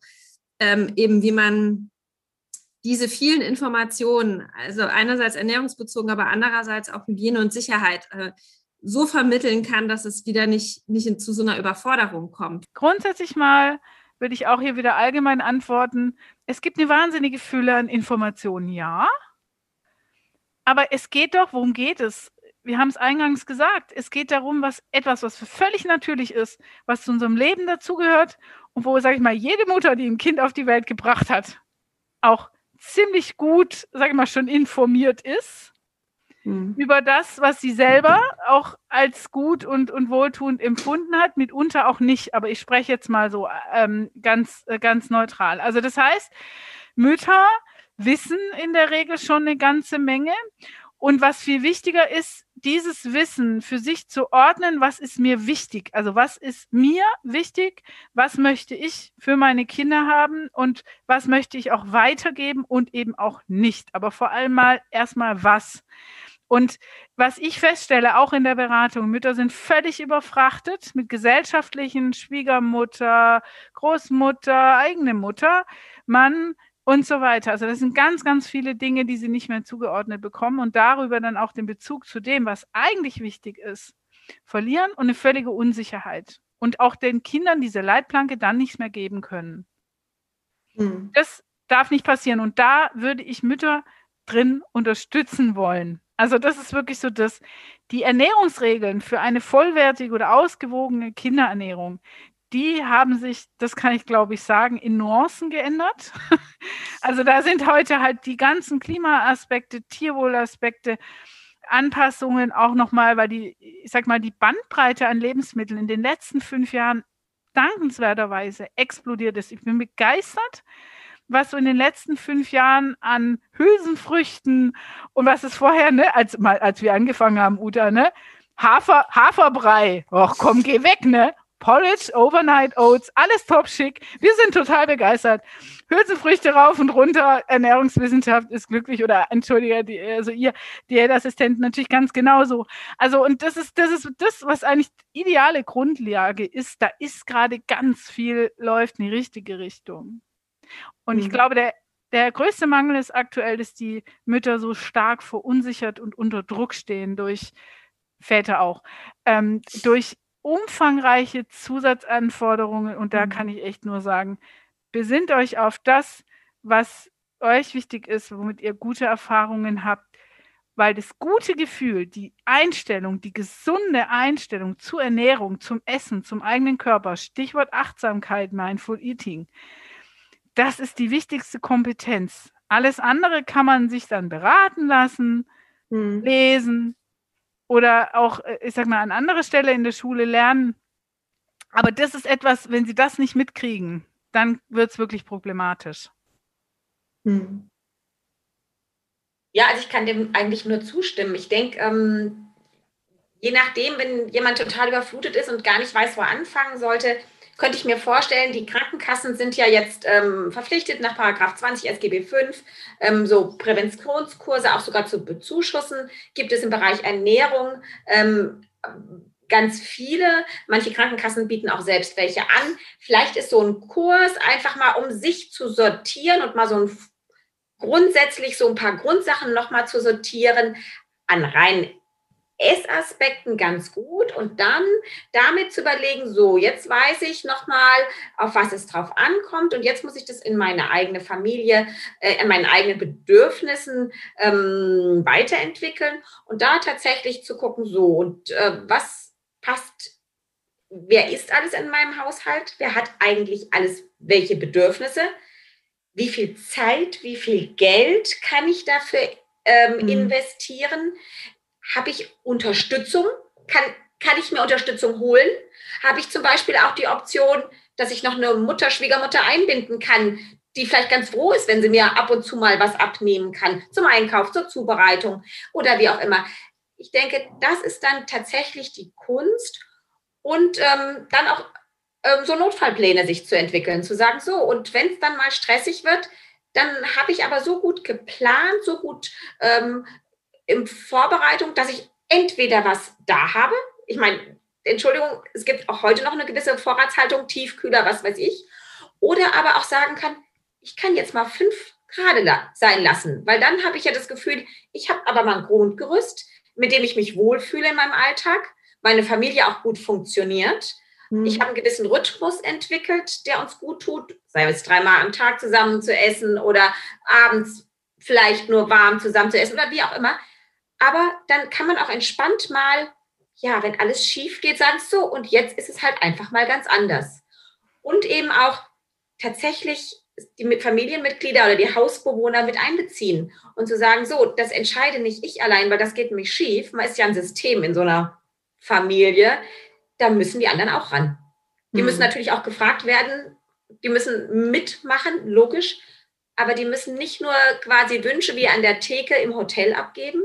ähm, eben, wie man diese vielen Informationen, also einerseits ernährungsbezogen, aber andererseits auch Hygiene und Sicherheit, äh, so vermitteln kann, dass es wieder nicht, nicht zu so einer Überforderung kommt. Grundsätzlich mal würde ich auch hier wieder allgemein antworten. Es gibt eine wahnsinnige Fülle an Informationen, ja. Aber es geht doch, worum geht es? Wir haben es eingangs gesagt, es geht darum, was etwas, was völlig natürlich ist, was zu unserem Leben dazugehört und wo, sage ich mal, jede Mutter, die ein Kind auf die Welt gebracht hat, auch ziemlich gut, sage ich mal, schon informiert ist mhm. über das, was sie selber auch als gut und, und wohltuend empfunden hat, mitunter auch nicht. Aber ich spreche jetzt mal so ähm, ganz, äh, ganz neutral. Also das heißt, Mütter wissen in der Regel schon eine ganze Menge. Und was viel wichtiger ist, dieses Wissen für sich zu ordnen, was ist mir wichtig? Also was ist mir wichtig? Was möchte ich für meine Kinder haben? Und was möchte ich auch weitergeben und eben auch nicht? Aber vor allem mal erstmal was. Und was ich feststelle, auch in der Beratung, Mütter sind völlig überfrachtet mit gesellschaftlichen Schwiegermutter, Großmutter, eigene Mutter, Mann, und so weiter. Also das sind ganz, ganz viele Dinge, die sie nicht mehr zugeordnet bekommen und darüber dann auch den Bezug zu dem, was eigentlich wichtig ist, verlieren und eine völlige Unsicherheit. Und auch den Kindern diese Leitplanke dann nicht mehr geben können. Hm. Das darf nicht passieren. Und da würde ich Mütter drin unterstützen wollen. Also das ist wirklich so das, die Ernährungsregeln für eine vollwertige oder ausgewogene Kinderernährung, die haben sich, das kann ich glaube ich sagen, in Nuancen geändert. Also da sind heute halt die ganzen Klimaaspekte, Tierwohlaspekte, Anpassungen auch nochmal, weil die, ich sag mal, die Bandbreite an Lebensmitteln in den letzten fünf Jahren dankenswerterweise explodiert ist. Ich bin begeistert, was so in den letzten fünf Jahren an Hülsenfrüchten und was es vorher, ne, als, mal, als wir angefangen haben, Uta, ne, Hafer, Haferbrei, ach komm, geh weg, ne? Porridge, Overnight Oats, alles top schick. Wir sind total begeistert. Hülsenfrüchte rauf und runter. Ernährungswissenschaft ist glücklich oder entschuldige, die, also ihr Diätassistenten natürlich ganz genauso. Also und das ist das ist das, was eigentlich ideale Grundlage ist. Da ist gerade ganz viel läuft in die richtige Richtung. Und mhm. ich glaube, der der größte Mangel ist aktuell, dass die Mütter so stark verunsichert und unter Druck stehen durch Väter auch, ähm, durch umfangreiche Zusatzanforderungen und da mhm. kann ich echt nur sagen, besinnt euch auf das, was euch wichtig ist, womit ihr gute Erfahrungen habt, weil das gute Gefühl, die Einstellung, die gesunde Einstellung zur Ernährung, zum Essen, zum eigenen Körper, Stichwort Achtsamkeit, Mindful Eating, das ist die wichtigste Kompetenz. Alles andere kann man sich dann beraten lassen, hm. lesen, oder auch, äh, ich sag mal, an anderer Stelle in der Schule lernen. Aber das ist etwas, wenn sie das nicht mitkriegen, dann wird es wirklich problematisch. Hm. Ja, also ich kann dem eigentlich nur zustimmen. Ich denke, ähm, je nachdem, wenn jemand total überflutet ist und gar nicht weiß, wo er anfangen sollte, könnte ich mir vorstellen, die Krankenkassen sind ja jetzt ähm, verpflichtet nach Paragraph 20 SGB 5, ähm, so Präventionskurse auch sogar zu bezuschussen. Gibt es im Bereich Ernährung ähm, ganz viele. Manche Krankenkassen bieten auch selbst welche an. Vielleicht ist so ein Kurs einfach mal, um sich zu sortieren und mal so ein grundsätzlich so ein paar Grundsachen nochmal zu sortieren an rein Essaspekten ganz gut und dann damit zu überlegen, so, jetzt weiß ich nochmal, auf was es drauf ankommt und jetzt muss ich das in meine eigene Familie, äh, in meinen eigenen Bedürfnissen ähm, weiterentwickeln und da tatsächlich zu gucken, so, und äh, was passt, wer ist alles in meinem Haushalt, wer hat eigentlich alles welche Bedürfnisse, wie viel Zeit, wie viel Geld kann ich dafür ähm, mhm. investieren? Habe ich Unterstützung? Kann, kann ich mir Unterstützung holen? Habe ich zum Beispiel auch die Option, dass ich noch eine Mutter, Schwiegermutter einbinden kann, die vielleicht ganz froh ist, wenn sie mir ab und zu mal was abnehmen kann, zum Einkauf, zur Zubereitung oder wie auch immer. Ich denke, das ist dann tatsächlich die Kunst und ähm, dann auch ähm, so Notfallpläne sich zu entwickeln, zu sagen, so, und wenn es dann mal stressig wird, dann habe ich aber so gut geplant, so gut ähm, in Vorbereitung, dass ich entweder was da habe, ich meine, Entschuldigung, es gibt auch heute noch eine gewisse Vorratshaltung, Tiefkühler, was weiß ich, oder aber auch sagen kann, ich kann jetzt mal fünf Grad sein lassen, weil dann habe ich ja das Gefühl, ich habe aber mal ein Grundgerüst, mit dem ich mich wohlfühle in meinem Alltag, meine Familie auch gut funktioniert Mhm. Ich habe einen gewissen Rhythmus entwickelt, der uns gut tut, sei es dreimal am Tag zusammen zu essen oder abends vielleicht nur warm zusammen zu essen oder wie auch immer. Aber dann kann man auch entspannt mal, ja, wenn alles schief geht, sagen so, und jetzt ist es halt einfach mal ganz anders. Und eben auch tatsächlich die Familienmitglieder oder die Hausbewohner mit einbeziehen und zu sagen, so, das entscheide nicht ich allein, weil das geht nämlich schief. Man ist ja ein System in so einer Familie. Da müssen die anderen auch ran. Die mhm. müssen natürlich auch gefragt werden. Die müssen mitmachen, logisch. Aber die müssen nicht nur quasi Wünsche wie an der Theke im Hotel abgeben.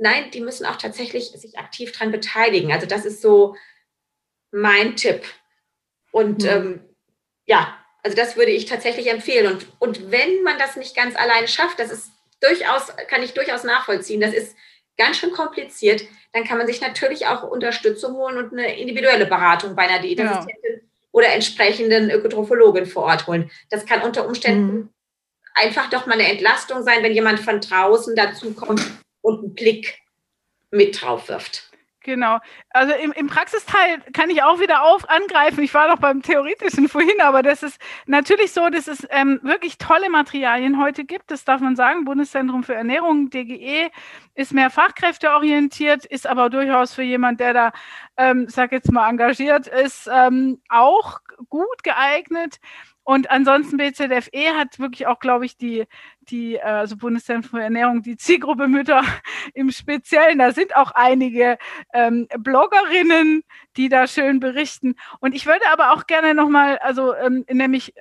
Nein, die müssen auch tatsächlich sich aktiv daran beteiligen. Also das ist so mein Tipp. Und mhm. ähm, ja, also das würde ich tatsächlich empfehlen. Und, und wenn man das nicht ganz alleine schafft, das ist durchaus, kann ich durchaus nachvollziehen, das ist ganz schön kompliziert, dann kann man sich natürlich auch Unterstützung holen und eine individuelle Beratung bei einer Diätassistentin genau. oder entsprechenden Ökotrophologin vor Ort holen. Das kann unter Umständen mhm. einfach doch mal eine Entlastung sein, wenn jemand von draußen dazu kommt und einen Blick mit drauf wirft. Genau. Also im, im Praxisteil kann ich auch wieder auf angreifen. Ich war noch beim Theoretischen vorhin, aber das ist natürlich so, dass es ähm, wirklich tolle Materialien heute gibt. Das darf man sagen. Bundeszentrum für Ernährung, DGE, ist mehr fachkräfteorientiert, ist aber durchaus für jemand, der da, ähm, sag jetzt mal, engagiert ist, ähm, auch gut geeignet. Und ansonsten BZFE hat wirklich auch, glaube ich, die, die also Bundeszentrum für Ernährung, die Zielgruppe Mütter im Speziellen. Da sind auch einige ähm, Bloggerinnen, die da schön berichten. Und ich würde aber auch gerne nochmal, also ähm, nämlich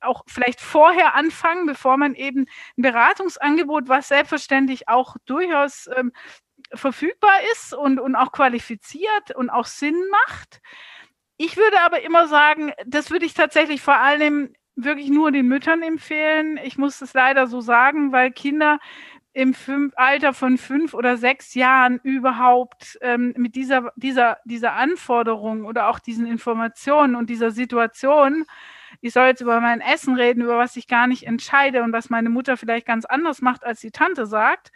auch vielleicht vorher anfangen, bevor man eben ein Beratungsangebot, was selbstverständlich auch durchaus ähm, verfügbar ist und, und auch qualifiziert und auch Sinn macht. Ich würde aber immer sagen, das würde ich tatsächlich vor allem wirklich nur den Müttern empfehlen. Ich muss es leider so sagen, weil Kinder im fünf, Alter von fünf oder sechs Jahren überhaupt ähm, mit dieser, dieser, dieser Anforderung oder auch diesen Informationen und dieser Situation, ich soll jetzt über mein Essen reden, über was ich gar nicht entscheide und was meine Mutter vielleicht ganz anders macht, als die Tante sagt,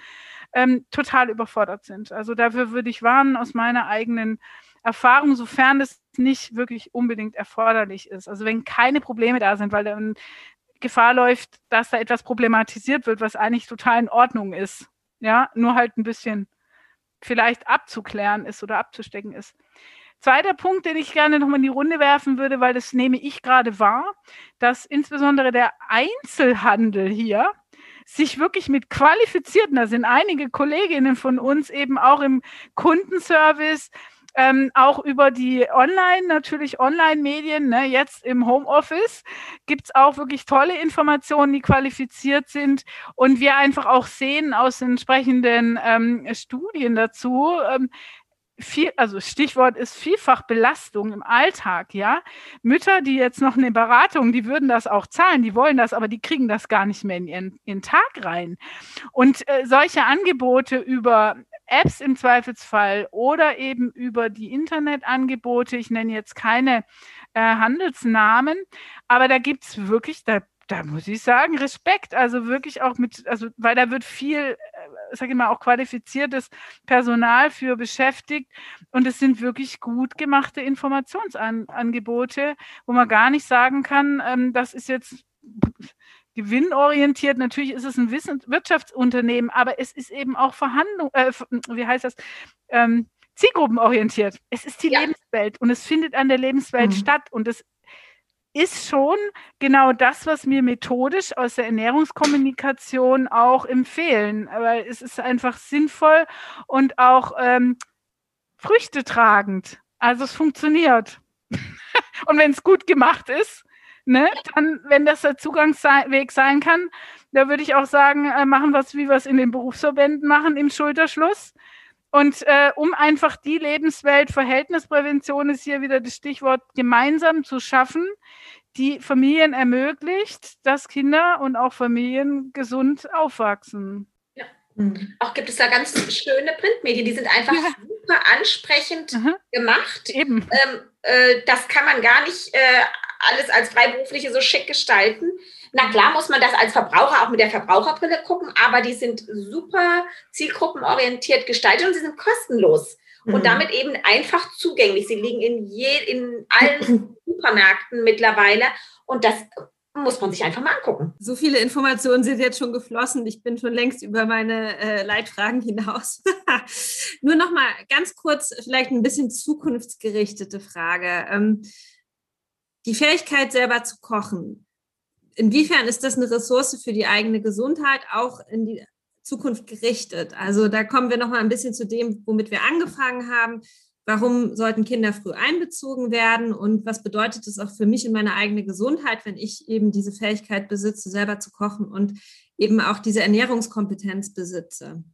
ähm, total überfordert sind. Also dafür würde ich warnen aus meiner eigenen Erfahrung, sofern das nicht wirklich unbedingt erforderlich ist. Also wenn keine Probleme da sind, weil dann Gefahr läuft, dass da etwas problematisiert wird, was eigentlich total in Ordnung ist. Ja, nur halt ein bisschen vielleicht abzuklären ist oder abzustecken ist. Zweiter Punkt, den ich gerne nochmal in die Runde werfen würde, weil das nehme ich gerade wahr, dass insbesondere der Einzelhandel hier sich wirklich mit qualifizierten, da sind einige Kolleginnen von uns eben auch im Kundenservice, ähm, auch über die Online, natürlich Online-Medien, ne, jetzt im Homeoffice, gibt es auch wirklich tolle Informationen, die qualifiziert sind und wir einfach auch sehen aus entsprechenden ähm, Studien dazu, ähm, viel, also Stichwort ist vielfach Belastung im Alltag, ja. Mütter, die jetzt noch eine Beratung, die würden das auch zahlen, die wollen das, aber die kriegen das gar nicht mehr in ihren, ihren Tag rein. Und äh, solche Angebote über Apps im Zweifelsfall oder eben über die Internetangebote, ich nenne jetzt keine äh, Handelsnamen, aber da gibt es wirklich, da da muss ich sagen, Respekt. Also wirklich auch mit, also weil da wird viel, äh, sag ich mal, auch qualifiziertes Personal für beschäftigt und es sind wirklich gut gemachte Informationsangebote, wo man gar nicht sagen kann, ähm, das ist jetzt gewinnorientiert. Natürlich ist es ein Wissen Wirtschaftsunternehmen, aber es ist eben auch Verhandlung, äh, wie heißt das? Ähm, zielgruppenorientiert. Es ist die ja. Lebenswelt und es findet an der Lebenswelt mhm. statt und es ist schon genau das, was mir methodisch aus der Ernährungskommunikation auch empfehlen. Aber es ist einfach sinnvoll und auch ähm, Früchte tragend. Also es funktioniert. und wenn es gut gemacht ist, ne, dann, wenn das der Zugangsweg sein kann, da würde ich auch sagen, äh, machen wir es, wie wir es in den Berufsverbänden machen, im Schulterschluss. Und äh, um einfach die Lebenswelt, Verhältnisprävention ist hier wieder das Stichwort, gemeinsam zu schaffen, die Familien ermöglicht, dass Kinder und auch Familien gesund aufwachsen. Ja. Mhm. Auch gibt es da ganz schöne Printmedien, die sind einfach ja. super ansprechend mhm. gemacht. Eben. Ähm, äh, das kann man gar nicht äh, alles als Freiberufliche so schick gestalten. Na klar muss man das als Verbraucher auch mit der Verbraucherbrille gucken, aber die sind super zielgruppenorientiert gestaltet und sie sind kostenlos. mhm. und damit eben einfach zugänglich. Sie liegen in, je, in allen Supermärkten mittlerweile und das muss man sich einfach mal angucken. So viele Informationen sind jetzt schon geflossen. Ich bin schon längst über meine äh, Leitfragen hinaus. Nur noch mal ganz kurz, vielleicht ein bisschen zukunftsgerichtete Frage. Ähm, die Fähigkeit selber zu kochen. Inwiefern ist das eine Ressource für die eigene Gesundheit, auch in die Zukunft gerichtet? Also da kommen wir noch mal ein bisschen zu dem, womit wir angefangen haben. Warum sollten Kinder früh einbezogen werden und was bedeutet es auch für mich und meine eigene Gesundheit, wenn ich eben diese Fähigkeit besitze, selber zu kochen und eben auch diese Ernährungskompetenz besitze?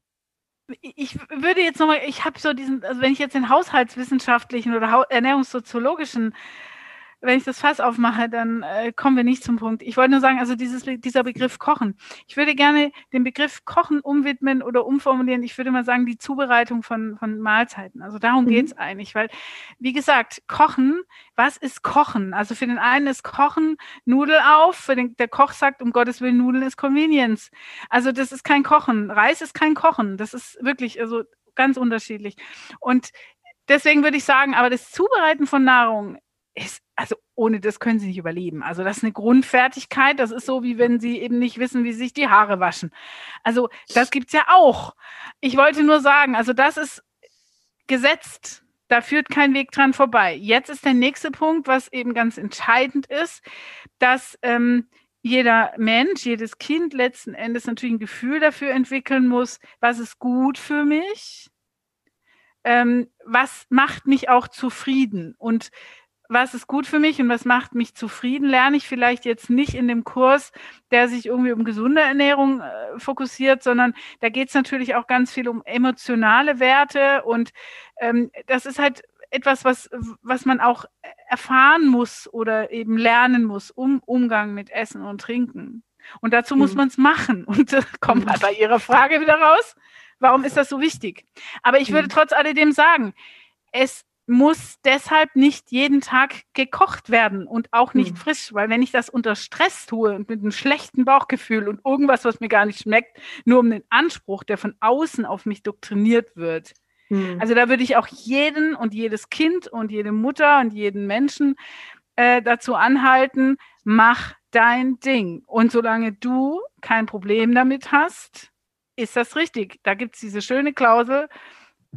Ich würde jetzt nochmal, ich habe so diesen, also wenn ich jetzt den haushaltswissenschaftlichen oder ernährungssoziologischen wenn ich das Fass aufmache, dann äh, kommen wir nicht zum Punkt. Ich wollte nur sagen, also dieses, dieser Begriff Kochen. Ich würde gerne den Begriff Kochen umwidmen oder umformulieren. Ich würde mal sagen, die Zubereitung von, von Mahlzeiten. Also darum mhm. geht es eigentlich, weil, wie gesagt, Kochen, was ist Kochen? Also für den einen ist Kochen Nudel auf, für den, der Koch sagt, um Gottes Willen, Nudeln ist Convenience. Also das ist kein Kochen. Reis ist kein Kochen. Das ist wirklich, also ganz unterschiedlich. Und deswegen würde ich sagen, aber das Zubereiten von Nahrung ist, also ohne das können sie nicht überleben. Also das ist eine Grundfertigkeit. Das ist so, wie wenn sie eben nicht wissen, wie sie sich die Haare waschen. Also das gibt es ja auch. Ich wollte nur sagen, also das ist gesetzt. Da führt kein Weg dran vorbei. Jetzt ist der nächste Punkt, was eben ganz entscheidend ist, dass ähm, jeder Mensch, jedes Kind letzten Endes natürlich ein Gefühl dafür entwickeln muss, was ist gut für mich, ähm, was macht mich auch zufrieden. Und was ist gut für mich und was macht mich zufrieden, lerne ich vielleicht jetzt nicht in dem Kurs, der sich irgendwie um gesunde Ernährung äh, fokussiert, sondern da geht es natürlich auch ganz viel um emotionale Werte und ähm, das ist halt etwas, was, was man auch erfahren muss oder eben lernen muss, um Umgang mit Essen und Trinken. Und dazu mhm. muss man es machen. Und das kommt mhm. bei Ihrer Frage wieder raus. Warum ist das so wichtig? Aber ich würde mhm. trotz alledem sagen, es muss deshalb nicht jeden Tag gekocht werden und auch nicht mhm. frisch, weil wenn ich das unter Stress tue und mit einem schlechten Bauchgefühl und irgendwas, was mir gar nicht schmeckt, nur um den Anspruch, der von außen auf mich doktriniert wird. Mhm. Also da würde ich auch jeden und jedes Kind und jede Mutter und jeden Menschen äh, dazu anhalten, mach dein Ding. Und solange du kein Problem damit hast, ist das richtig. Da gibt es diese schöne Klausel,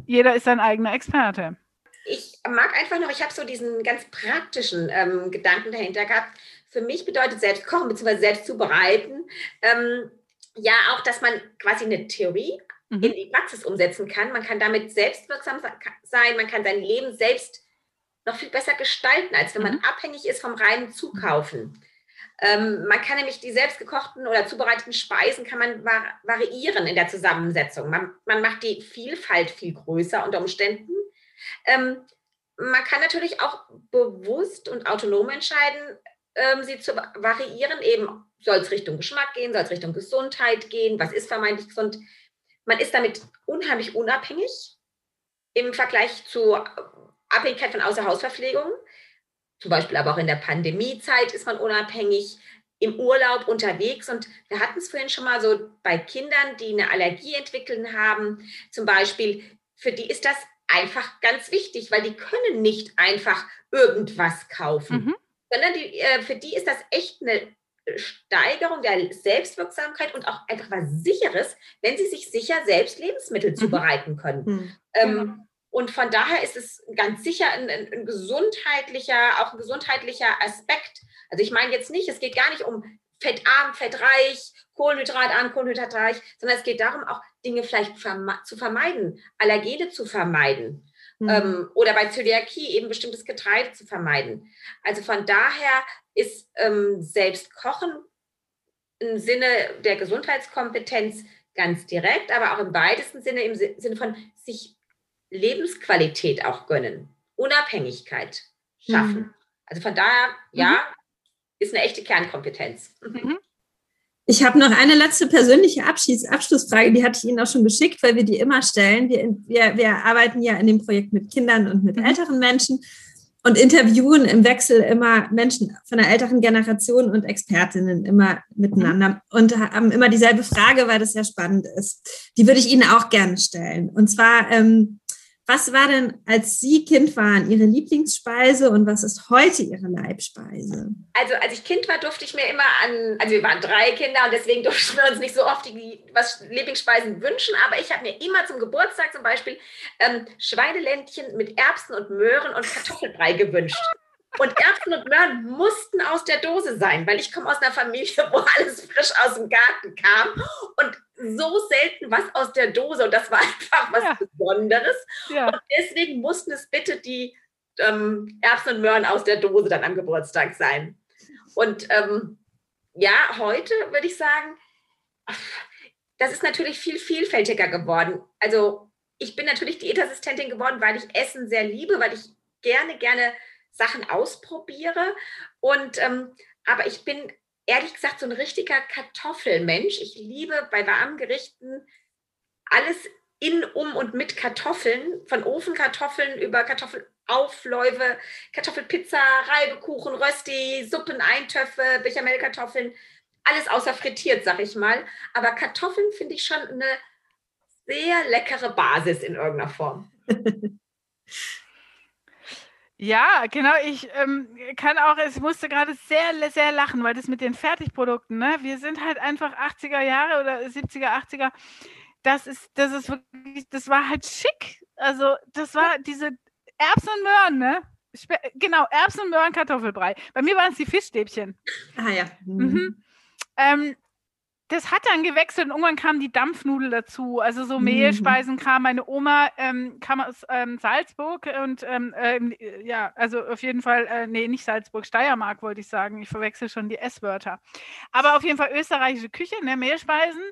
jeder ist sein eigener Experte ich mag einfach noch, ich habe so diesen ganz praktischen ähm, Gedanken dahinter gehabt. Für mich bedeutet selbst kochen bzw. selbst zubereiten ähm, ja auch, dass man quasi eine Theorie mhm. in die Praxis umsetzen kann. Man kann damit selbstwirksam sein, man kann sein Leben selbst noch viel besser gestalten, als wenn man mhm. abhängig ist vom reinen Zukaufen. Ähm, man kann nämlich die selbstgekochten oder zubereiteten Speisen kann man variieren in der Zusammensetzung. Man, man macht die Vielfalt viel größer unter Umständen ähm, man kann natürlich auch bewusst und autonom entscheiden, ähm, sie zu variieren. Eben soll es Richtung Geschmack gehen, soll es Richtung Gesundheit gehen, was ist vermeintlich gesund. Man ist damit unheimlich unabhängig im Vergleich zur Abhängigkeit von Außerhausverpflegung. Zum Beispiel aber auch in der Pandemiezeit ist man unabhängig, im Urlaub unterwegs. Und wir hatten es vorhin schon mal so bei Kindern, die eine Allergie entwickeln haben, zum Beispiel, für die ist das einfach ganz wichtig, weil die können nicht einfach irgendwas kaufen, mhm. sondern die, äh, für die ist das echt eine Steigerung der Selbstwirksamkeit und auch einfach was Sicheres, wenn sie sich sicher selbst Lebensmittel mhm. zubereiten können. Mhm. Ähm, ja. Und von daher ist es ganz sicher ein, ein, ein, gesundheitlicher, auch ein gesundheitlicher Aspekt. Also ich meine jetzt nicht, es geht gar nicht um fettarm, fettreich, kohlenhydratarm, kohlenhydratreich, sondern es geht darum, auch Dinge vielleicht verme zu vermeiden, Allergene zu vermeiden. Mhm. Ähm, oder bei Zöliakie eben bestimmtes Getreide zu vermeiden. Also von daher ist ähm, selbst Kochen im Sinne der Gesundheitskompetenz ganz direkt, aber auch im weitesten Sinne, im Sinne von sich Lebensqualität auch gönnen, Unabhängigkeit schaffen. Mhm. Also von daher, ja, mhm. Ist eine echte Kernkompetenz. Mhm. Ich habe noch eine letzte persönliche Abschluss, Abschlussfrage, die hatte ich Ihnen auch schon geschickt, weil wir die immer stellen. Wir, wir, wir arbeiten ja in dem Projekt mit Kindern und mit mhm. älteren Menschen und interviewen im Wechsel immer Menschen von der älteren Generation und Expertinnen immer miteinander mhm. und haben immer dieselbe Frage, weil das sehr spannend ist. Die würde ich Ihnen auch gerne stellen. Und zwar, ähm, Was war denn, als Sie Kind waren, Ihre Lieblingsspeise und was ist heute Ihre Leibspeise? Also als ich Kind war, durfte ich mir immer an, also wir waren drei Kinder und deswegen durften wir uns nicht so oft die was Lieblingsspeisen wünschen, aber ich habe mir immer zum Geburtstag zum Beispiel ähm, Schweineländchen mit Erbsen und Möhren und Kartoffelbrei gewünscht. Und Erbsen und Möhren mussten aus der Dose sein, weil ich komme aus einer Familie, wo alles frisch aus dem Garten kam und so selten was aus der Dose und das war einfach was ja. Besonderes. Ja. Und deswegen mussten es bitte die ähm, Erbsen und Möhren aus der Dose dann am Geburtstag sein. Und ähm, ja, heute würde ich sagen, das ist natürlich viel vielfältiger geworden. Also ich bin natürlich Diätassistentin geworden, weil ich Essen sehr liebe, weil ich gerne, gerne Sachen ausprobiere. Und ähm, aber ich bin ehrlich gesagt so ein richtiger Kartoffelmensch. Ich liebe bei warmen Gerichten alles in, um und mit Kartoffeln, von Ofenkartoffeln über Kartoffelaufläufe, Kartoffelpizza, Reibekuchen, Rösti, Suppen, Eintöpfe, Bechamelkartoffeln, alles außer frittiert, sag ich mal. Aber Kartoffeln finde ich schon eine sehr leckere Basis in irgendeiner Form. Ja, genau. Ich ähm, kann auch, ich musste gerade sehr, sehr lachen, weil das mit den Fertigprodukten, ne? Wir sind halt einfach 80er Jahre oder 70er, 80er. Das ist, das ist wirklich, das war halt schick. Also, das war diese Erbsen und Möhren, ne? Spe genau, Erbsen und Möhren, Kartoffelbrei. Bei mir waren es die Fischstäbchen. Ah ja. Mhm. Mhm. Ähm, das hat dann gewechselt und irgendwann kam die Dampfnudel dazu. Also so mhm. Mehlspeisen kam. Meine Oma ähm, kam aus ähm, Salzburg und ähm, ähm, ja, also auf jeden Fall, äh, nee, nicht Salzburg, Steiermark wollte ich sagen. Ich verwechsel schon die S-Wörter. Aber auf jeden Fall österreichische Küche, ne, Mehlspeisen.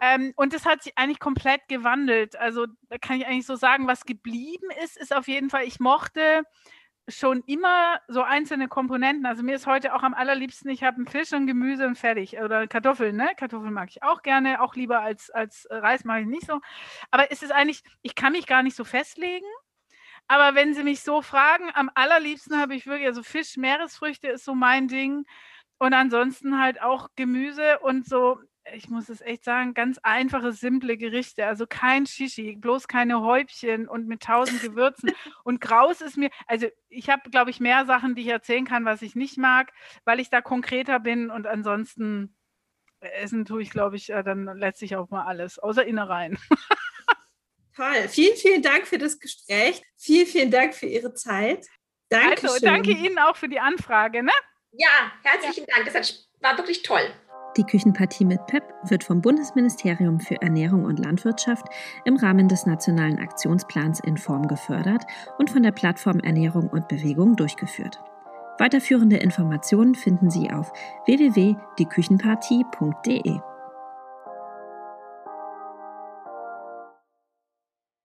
Ähm, und das hat sich eigentlich komplett gewandelt. Also da kann ich eigentlich so sagen, was geblieben ist, ist auf jeden Fall, ich mochte schon immer so einzelne Komponenten. Also mir ist heute auch am allerliebsten, ich habe einen Fisch und Gemüse und fertig. Oder Kartoffeln, ne? Kartoffeln mag ich auch gerne, auch lieber als, als Reis mache ich nicht so. Aber es ist eigentlich, ich kann mich gar nicht so festlegen. Aber wenn Sie mich so fragen, am allerliebsten habe ich wirklich, also Fisch, Meeresfrüchte ist so mein Ding. Und ansonsten halt auch Gemüse und so ich muss es echt sagen, ganz einfache, simple Gerichte. Also kein Shishi, bloß keine Häubchen und mit tausend Gewürzen. und Graus ist mir, also ich habe, glaube ich, mehr Sachen, die ich erzählen kann, was ich nicht mag, weil ich da konkreter bin. Und ansonsten essen tue ich, glaube ich, äh, dann letztlich auch mal alles, außer Innereien. Toll. Vielen, vielen Dank für das Gespräch. Vielen, vielen Dank für Ihre Zeit. Danke. Also, danke Ihnen auch für die Anfrage. Ne? Ja, herzlichen ja. Dank. Das war wirklich toll. Die Küchenpartie mit PEP wird vom Bundesministerium für Ernährung und Landwirtschaft im Rahmen des Nationalen Aktionsplans in Form gefördert und von der Plattform Ernährung und Bewegung durchgeführt. Weiterführende Informationen finden Sie auf www.dieküchenpartie.de.